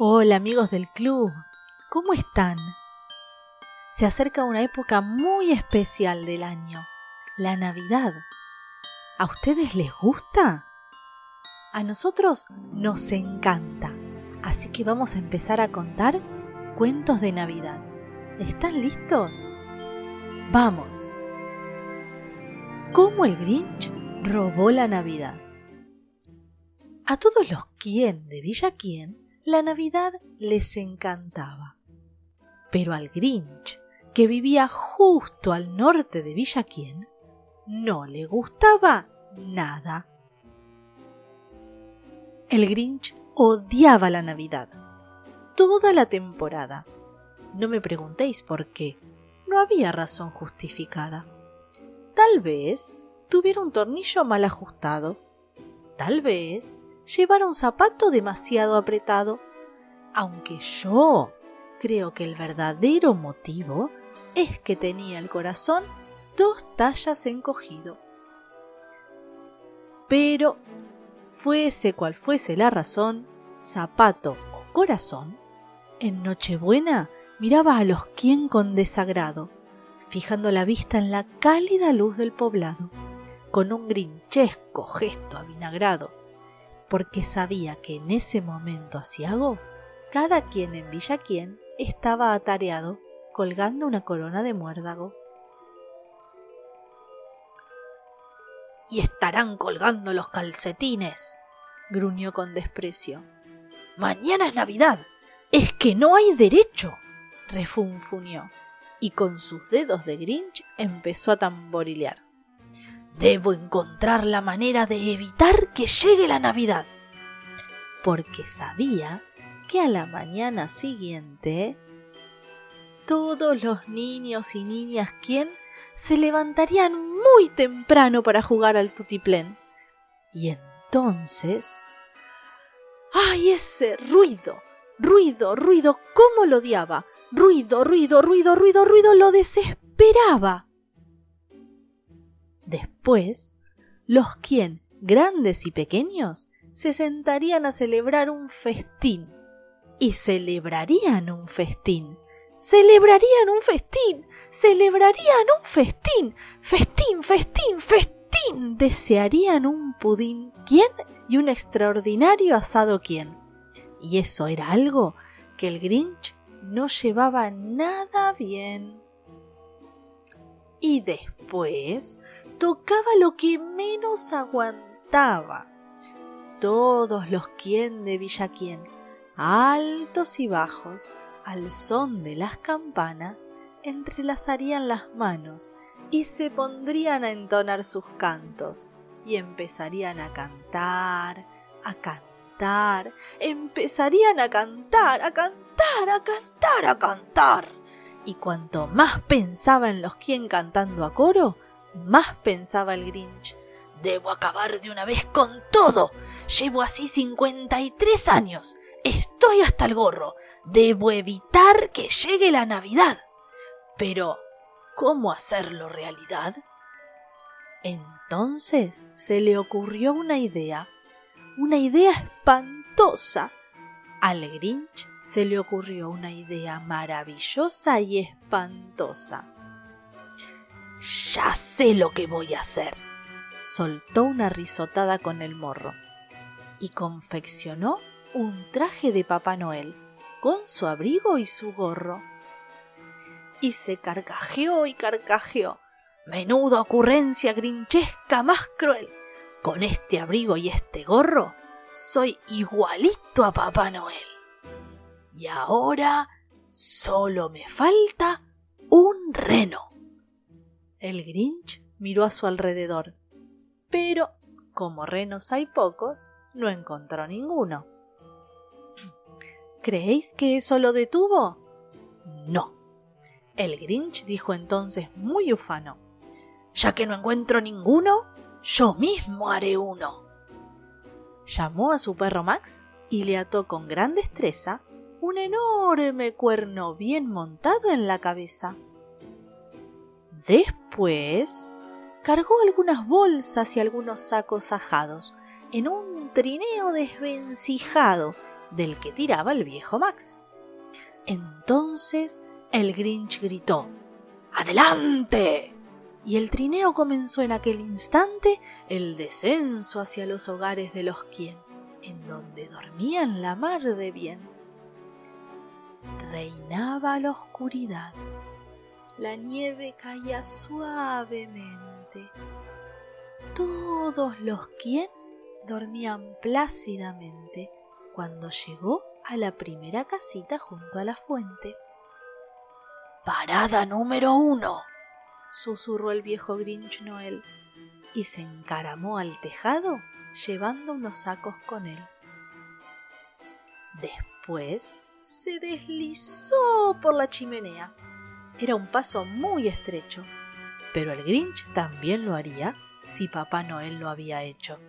Hola amigos del club, ¿cómo están? Se acerca una época muy especial del año, la Navidad. ¿A ustedes les gusta? A nosotros nos encanta, así que vamos a empezar a contar cuentos de Navidad. ¿Están listos? Vamos. ¿Cómo el Grinch robó la Navidad? A todos los quien de Villa Quien la Navidad les encantaba. Pero al Grinch, que vivía justo al norte de Villaquien, no le gustaba nada. El Grinch odiaba la Navidad, toda la temporada. No me preguntéis por qué, no había razón justificada. Tal vez tuviera un tornillo mal ajustado, tal vez llevara un zapato demasiado apretado, aunque yo creo que el verdadero motivo es que tenía el corazón dos tallas encogido. Pero, fuese cual fuese la razón, zapato o corazón, en Nochebuena miraba a los quien con desagrado, fijando la vista en la cálida luz del poblado, con un grinchesco gesto avinagrado, porque sabía que en ese momento asiago cada quien en Villa Quien estaba atareado colgando una corona de muérdago. Y estarán colgando los calcetines, gruñó con desprecio. Mañana es Navidad. Es que no hay derecho. refunfuñó, y con sus dedos de Grinch empezó a tamborilear. Debo encontrar la manera de evitar que llegue la Navidad. Porque sabía que a la mañana siguiente todos los niños y niñas quien se levantarían muy temprano para jugar al tutiplén. Y entonces... ¡Ay, ese ruido! Ruido, ruido, cómo lo odiaba. Ruido, ruido, ruido, ruido, ruido, lo desesperaba. Después, los quien, grandes y pequeños, se sentarían a celebrar un festín. Y celebrarían un festín. Celebrarían un festín. Celebrarían un festín. Festín, festín, festín. Desearían un pudín. ¿Quién? Y un extraordinario asado. ¿Quién? Y eso era algo que el Grinch no llevaba nada bien. Y después tocaba lo que menos aguantaba. Todos los quien de Villaquien, altos y bajos, al son de las campanas, entrelazarían las manos y se pondrían a entonar sus cantos y empezarían a cantar, a cantar, empezarían a cantar, a cantar, a cantar, a cantar. Y cuanto más pensaba en los quien cantando a coro, más pensaba el Grinch. Debo acabar de una vez con todo. Llevo así cincuenta y tres años. Estoy hasta el gorro. Debo evitar que llegue la Navidad. Pero, ¿cómo hacerlo realidad? Entonces se le ocurrió una idea. Una idea espantosa. Al Grinch se le ocurrió una idea maravillosa y espantosa. Ya sé lo que voy a hacer. Soltó una risotada con el morro y confeccionó un traje de Papá Noel con su abrigo y su gorro. Y se carcajeó y carcajeó. Menuda ocurrencia grinchesca más cruel. Con este abrigo y este gorro soy igualito a Papá Noel. Y ahora solo me falta un reno. El Grinch miró a su alrededor, pero como renos hay pocos, no encontró ninguno. ¿Creéis que eso lo detuvo? No. El Grinch dijo entonces muy ufano, ya que no encuentro ninguno, yo mismo haré uno. Llamó a su perro Max y le ató con gran destreza un enorme cuerno bien montado en la cabeza. Después cargó algunas bolsas y algunos sacos ajados en un trineo desvencijado del que tiraba el viejo Max. Entonces el Grinch gritó ¡Adelante! Y el trineo comenzó en aquel instante el descenso hacia los hogares de los quien, en donde dormían la mar de bien. Reinaba la oscuridad. La nieve caía suavemente. Todos los quien dormían plácidamente cuando llegó a la primera casita junto a la fuente. Parada número uno, susurró el viejo Grinch Noel, y se encaramó al tejado llevando unos sacos con él. Después se deslizó por la chimenea. Era un paso muy estrecho, pero el Grinch también lo haría si Papá Noel lo había hecho.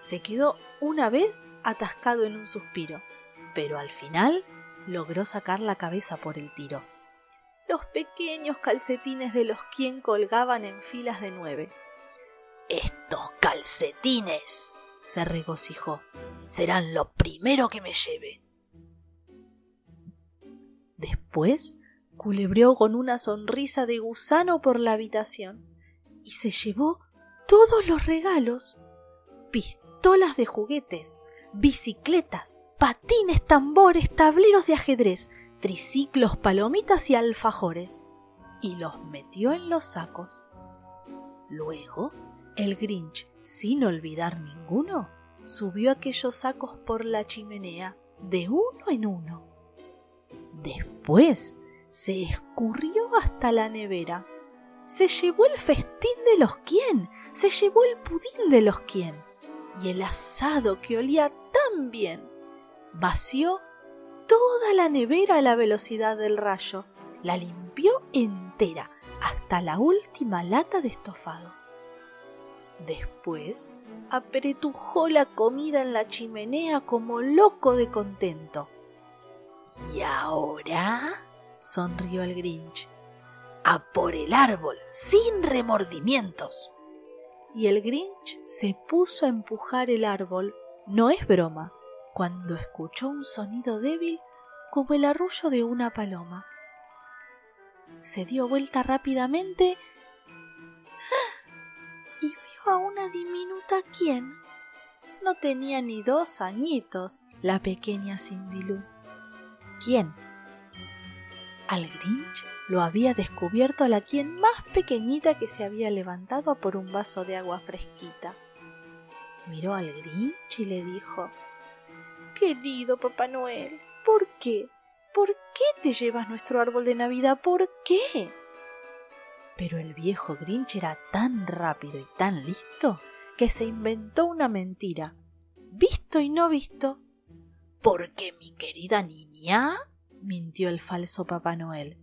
Se quedó una vez atascado en un suspiro, pero al final logró sacar la cabeza por el tiro. Los pequeños calcetines de los quien colgaban en filas de nueve. Estos calcetines, se regocijó, serán lo primero que me lleve. Después culebreó con una sonrisa de gusano por la habitación y se llevó todos los regalos pistolas de juguetes, bicicletas, patines, tambores, tableros de ajedrez, triciclos, palomitas y alfajores, y los metió en los sacos. Luego, el Grinch, sin olvidar ninguno, subió aquellos sacos por la chimenea de uno en uno. Después se escurrió hasta la nevera. Se llevó el festín de los quién, se llevó el pudín de los quién y el asado que olía tan bien. Vació toda la nevera a la velocidad del rayo, la limpió entera hasta la última lata de estofado. Después apretujó la comida en la chimenea como loco de contento. ¿Y ahora? sonrió el Grinch. A por el árbol, sin remordimientos y el Grinch se puso a empujar el árbol. No es broma, cuando escuchó un sonido débil como el arrullo de una paloma. Se dio vuelta rápidamente y vio a una diminuta quien. No tenía ni dos añitos la pequeña Cindy Lou. ¿Quién? Al Grinch lo había descubierto la quien más pequeñita que se había levantado por un vaso de agua fresquita. Miró al Grinch y le dijo Querido Papá Noel, ¿por qué? ¿Por qué te llevas nuestro árbol de Navidad? ¿Por qué? Pero el viejo Grinch era tan rápido y tan listo que se inventó una mentira. Visto y no visto. Porque mi querida niña mintió el falso Papá Noel.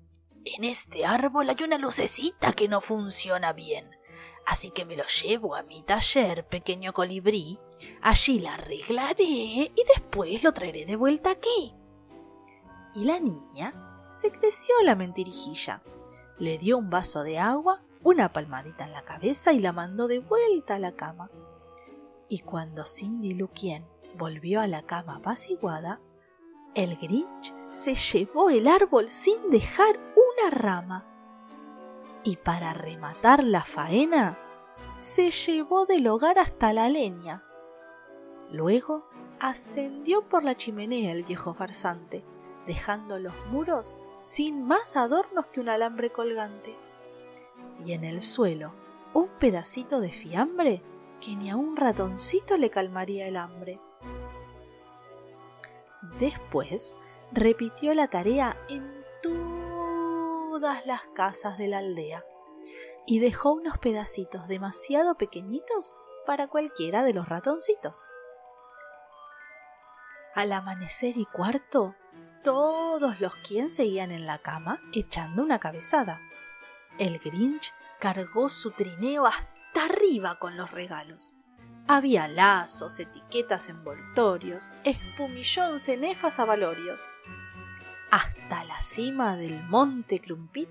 En este árbol hay una lucecita que no funciona bien. Así que me lo llevo a mi taller, pequeño colibrí. Allí la arreglaré y después lo traeré de vuelta aquí. Y la niña se creció la mentirijilla. Le dio un vaso de agua, una palmadita en la cabeza y la mandó de vuelta a la cama. Y cuando Cindy Luquien volvió a la cama apaciguada, el Grinch se llevó el árbol sin dejar una rama. Y para rematar la faena, se llevó del hogar hasta la leña. Luego ascendió por la chimenea el viejo farsante, dejando los muros sin más adornos que un alambre colgante. Y en el suelo un pedacito de fiambre que ni a un ratoncito le calmaría el hambre. Después repitió la tarea en todas las casas de la aldea y dejó unos pedacitos demasiado pequeñitos para cualquiera de los ratoncitos. Al amanecer y cuarto, todos los quien seguían en la cama echando una cabezada. El Grinch cargó su trineo hasta arriba con los regalos. Había lazos, etiquetas envoltorios, espumillón, cenefas avalorios. Hasta la cima del monte Crumpit,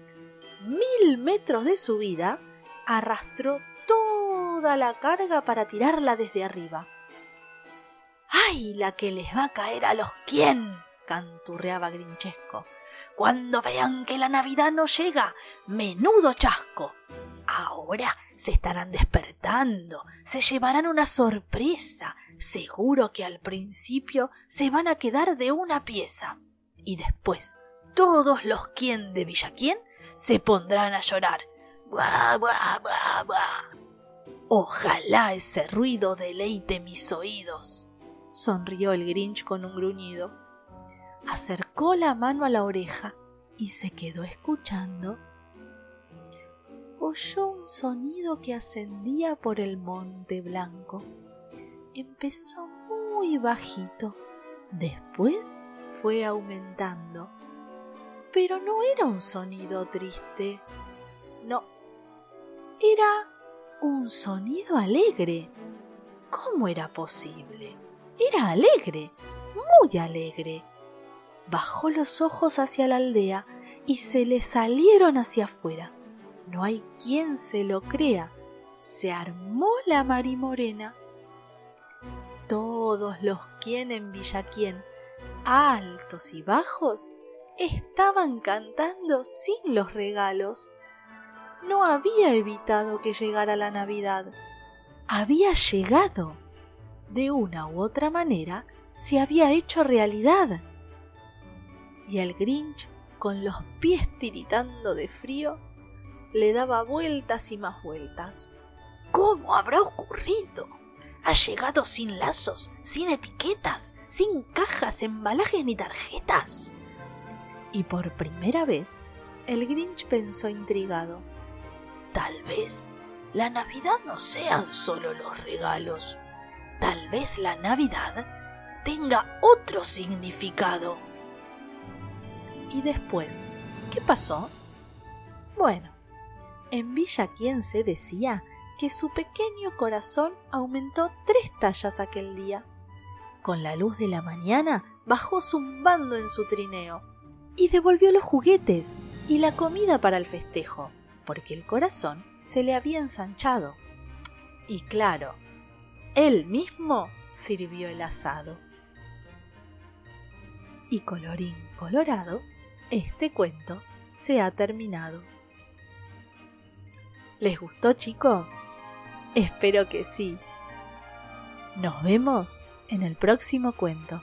mil metros de subida, arrastró toda la carga para tirarla desde arriba. ¡Ay, la que les va a caer a los quién! canturreaba Grinchesco. Cuando vean que la Navidad no llega, menudo chasco. Ahora se estarán despertando, se llevarán una sorpresa, seguro que al principio se van a quedar de una pieza. Y después, todos los quien de Villaquién se pondrán a llorar. ¡Buah, buah, buah, buah! Ojalá ese ruido deleite mis oídos. sonrió el Grinch con un gruñido. Acercó la mano a la oreja y se quedó escuchando. Oyó un sonido que ascendía por el monte blanco. Empezó muy bajito, después fue aumentando. Pero no era un sonido triste, no, era un sonido alegre. ¿Cómo era posible? Era alegre, muy alegre. Bajó los ojos hacia la aldea y se le salieron hacia afuera. No hay quien se lo crea. Se armó la marimorena. Todos los quien en Villaquien, altos y bajos, estaban cantando sin los regalos no había evitado que llegara la Navidad. Había llegado. De una u otra manera se había hecho realidad. Y el Grinch, con los pies tiritando de frío, le daba vueltas y más vueltas. ¿Cómo habrá ocurrido? Ha llegado sin lazos, sin etiquetas, sin cajas, embalajes ni tarjetas. Y por primera vez, el Grinch pensó intrigado. Tal vez la Navidad no sean solo los regalos. Tal vez la Navidad tenga otro significado. ¿Y después? ¿Qué pasó? Bueno, en Villa quien se decía que su pequeño corazón aumentó tres tallas aquel día. Con la luz de la mañana bajó zumbando en su trineo y devolvió los juguetes y la comida para el festejo porque el corazón se le había ensanchado. Y claro, él mismo sirvió el asado. Y colorín colorado, este cuento se ha terminado. ¿Les gustó chicos? Espero que sí. Nos vemos en el próximo cuento.